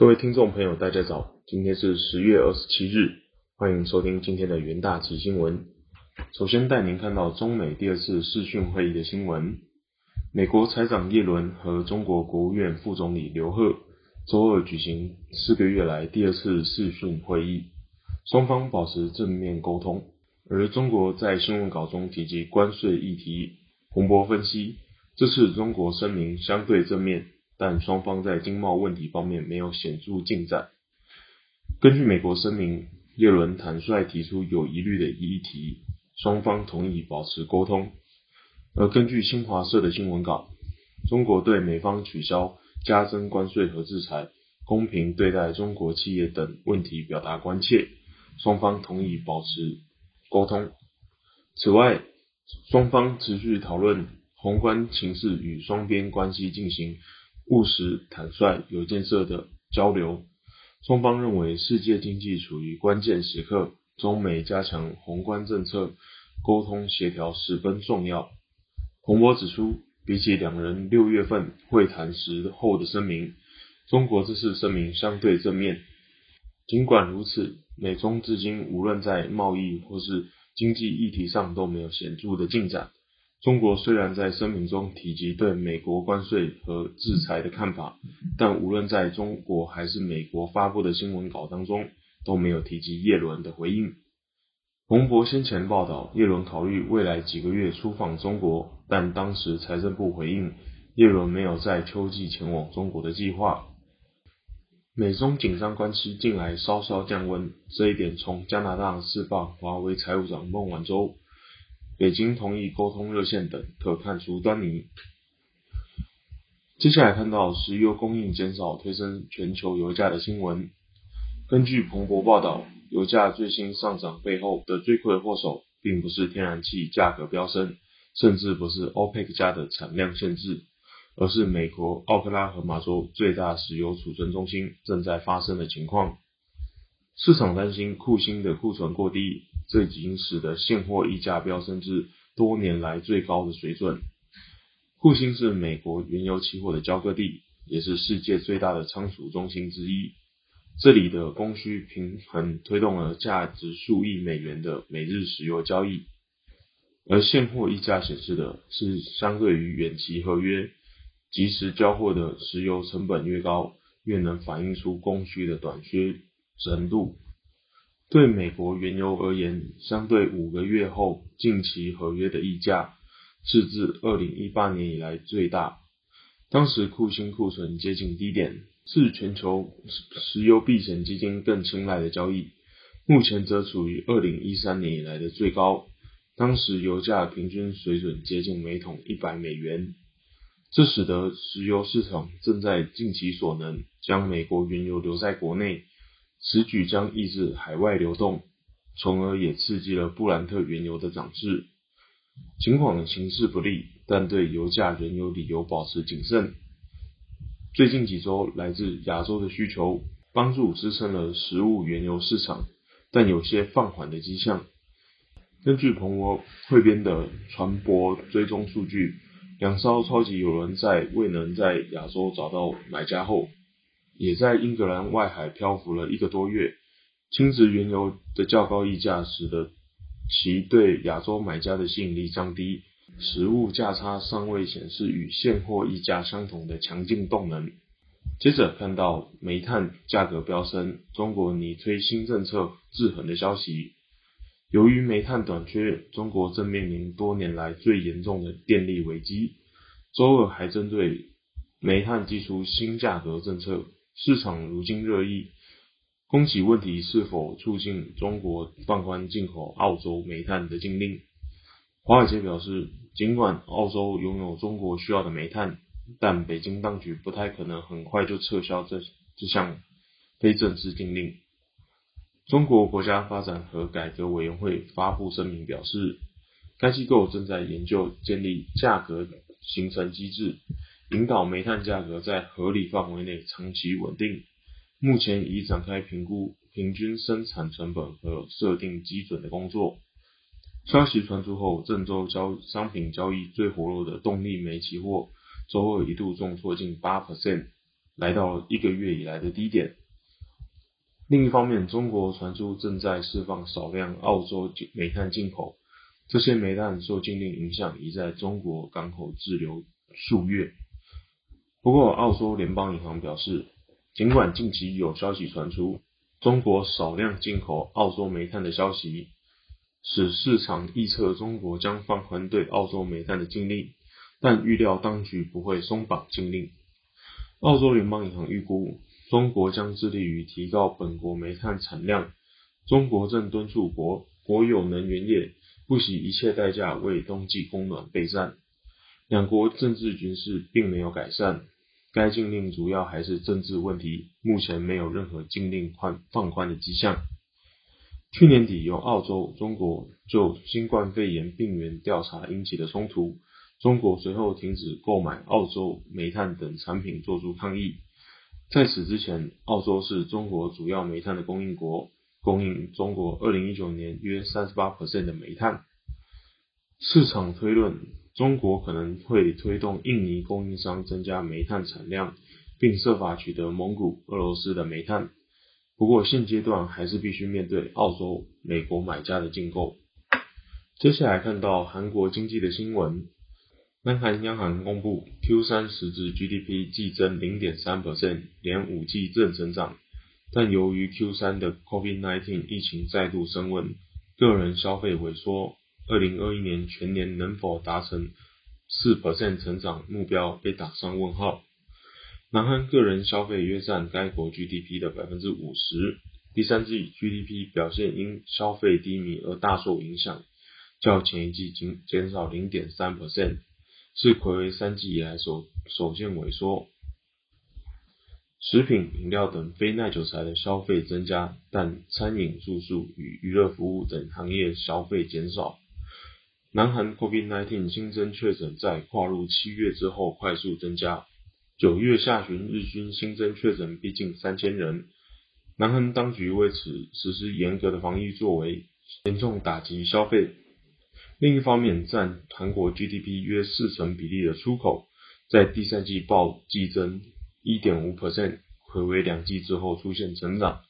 各位听众朋友，大家早，今天是十月二十七日，欢迎收听今天的元大旗新闻。首先带您看到中美第二次视讯会议的新闻。美国财长耶伦和中国国务院副总理刘鹤周二举行四个月来第二次视讯会议，双方保持正面沟通。而中国在新闻稿中提及关税议题，洪博分析，这次中国声明相对正面。但双方在经贸问题方面没有显著进展。根据美国声明，耶伦坦率提出有疑虑的议题，双方同意保持沟通。而根据新华社的新闻稿，中国对美方取消加征关税和制裁、公平对待中国企业等问题表达关切，双方同意保持沟通。此外，双方持续讨论宏观形势与双边关系进行。务实、坦率、有建设的交流。双方认为世界经济处于关键时刻，中美加强宏观政策沟通协调十分重要。洪波指出，比起两人六月份会谈时后的声明，中国这次声明相对正面。尽管如此，美中至今无论在贸易或是经济议题上都没有显著的进展。中国虽然在声明中提及对美国关税和制裁的看法，但无论在中国还是美国发布的新闻稿当中都没有提及叶伦的回应。彭博先前报道，叶伦考虑未来几个月出访中国，但当时财政部回应，叶伦没有在秋季前往中国的计划。美中紧张关系近来稍稍降温，这一点从加拿大释放华为财务长孟晚舟。北京同意沟通热线等，可看出端倪。接下来看到石油供应减少推升全球油价的新闻。根据彭博报道，油价最新上涨背后的罪魁祸首，并不是天然气价格飙升，甚至不是 OPEC 加的产量限制，而是美国奥克拉荷马州最大石油储存中心正在发生的情况。市场担心库欣的库存过低。这已经使得现货溢价飙升至多年来最高的水准。库欣是美国原油期货的交割地，也是世界最大的仓储中心之一。这里的供需平衡推动了价值数亿美元的每日石油交易。而现货溢价显示的是，相对于远期合约，即时交货的石油成本越高，越能反映出供需的短缺程度。对美国原油而言，相对五个月后近期合约的溢价是自二零一八年以来最大。当时库欣库存接近低点，是全球石油避险基金更青睐的交易。目前则处于二零一三年以来的最高，当时油价平均水准接近每桶一百美元。这使得石油市场正在尽其所能将美国原油留在国内。此举将抑制海外流动，从而也刺激了布兰特原油的涨势。尽管形势不利，但对油价仍有理由保持谨慎。最近几周，来自亚洲的需求帮助支撑了食物原油市场，但有些放缓的迹象。根据彭博汇编的船舶追踪数据，两艘超级油轮在未能在亚洲找到买家后。也在英格兰外海漂浮了一个多月，轻质原油的较高溢价使得其对亚洲买家的吸引力降低，实物价差尚未显示与现货溢价相同的强劲动能。接着看到煤炭价格飙升，中国拟推新政策制衡的消息。由于煤炭短缺，中国正面临多年来最严重的电力危机。周二还针对煤炭寄出新价格政策。市场如今热议，供给问题是否促进中国放宽进口澳洲煤炭的禁令？华尔街表示，尽管澳洲拥有中国需要的煤炭，但北京当局不太可能很快就撤销这这项非正式禁令。中国国家发展和改革委员会发布声明表示，该机构正在研究建立价格形成机制。引导煤炭价格在合理范围内长期稳定。目前已展开评估平均生产成本和设定基准的工作。消息传出后，郑州交商品交易最活络的动力煤期货周二一度重挫近八 percent，来到一个月以来的低点。另一方面，中国传出正在释放少量澳洲煤炭进口，这些煤炭受禁令影响，已在中国港口滞留数月。不过，澳洲联邦银行表示，尽管近期有消息传出中国少量进口澳洲煤炭的消息，使市场预测中国将放宽对澳洲煤炭的禁令，但预料当局不会松绑禁令。澳洲联邦银行预估。中国将致力于提高本国煤炭产量。中国正敦促国国有能源业不惜一切代价为冬季供暖备战。两国政治局势并没有改善，该禁令主要还是政治问题，目前没有任何禁令宽放宽的迹象。去年底，由澳洲、中国就新冠肺炎病原调查引起的冲突，中国随后停止购买澳洲煤炭等产品，作出抗议。在此之前，澳洲是中国主要煤炭的供应国，供应中国二零一九年约三十八的煤炭。市场推论，中国可能会推动印尼供应商增加煤炭产量，并设法取得蒙古、俄罗斯的煤炭。不过现阶段还是必须面对澳洲、美国买家的竞购。接下来看到韩国经济的新闻。南韩央行公布 Q3 实质 GDP 季增0.3%，连五季正增长。但由于 Q3 的 COVID-19 疫情再度升温，个人消费萎缩，2021年全年能否达成4%成长目标被打上问号。南韩个人消费约占该国 GDP 的百分之五十第三季 GDP 表现因消费低迷而大受影响，较前一季仅减少0.3%。是魁为三季以来首首见萎缩，食品、饮料等非耐久材的消费增加，但餐饮、住宿与娱乐服务等行业消费减少。南韩 COVID-19 新增确诊在跨入七月之后快速增加，九月下旬日均新增确诊逼近三千人。南韩当局为此实施严格的防疫作为，严重打击消费。另一方面，占韩国 GDP 约四成比例的出口，在第三季报季增1.5%，回为两季之后出现成长，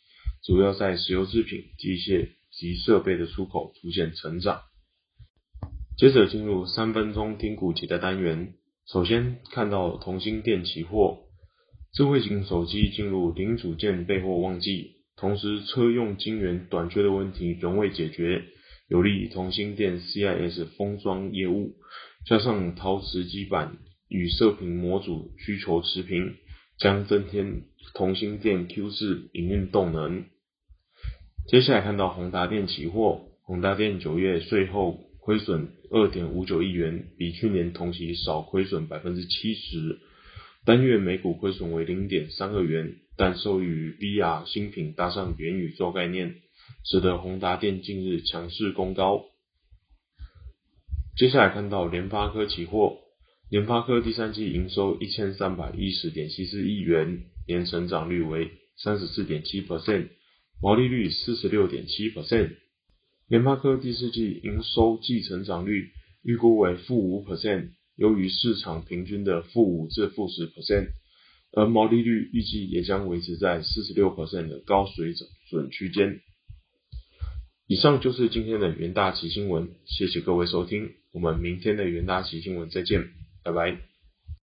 主要在石油制品、机械及设备的出口出现成长。接着进入三分钟听股节的单元，首先看到同心电期货，智慧型手机进入零组件备货旺季，同时车用晶圆短缺的问题仍未解决。有利同心电 CIS 封装业务，加上陶瓷基板与射频模组需求持平，将增添同心电 Q 四营运动能。接下来看到宏达电期货，宏达电九月税后亏损二点五九亿元，比去年同期少亏损百分之七十，单月每股亏损为零点三二元，但受益于 VR 新品搭上元宇宙概念。使得宏达电近日强势攻高。接下来看到联发科期货，联发科第三季营收一千三百一十点七四亿元，年成长率为三十四点七 percent，毛利率四十六点七 percent。联发科第四季营收季成长率预估为负五 percent，优于市场平均的负五至负十 percent，而毛利率预计也将维持在四十六 percent 的高水准区间。以上就是今天的元大奇新闻，谢谢各位收听，我们明天的元大奇新闻再见，拜拜。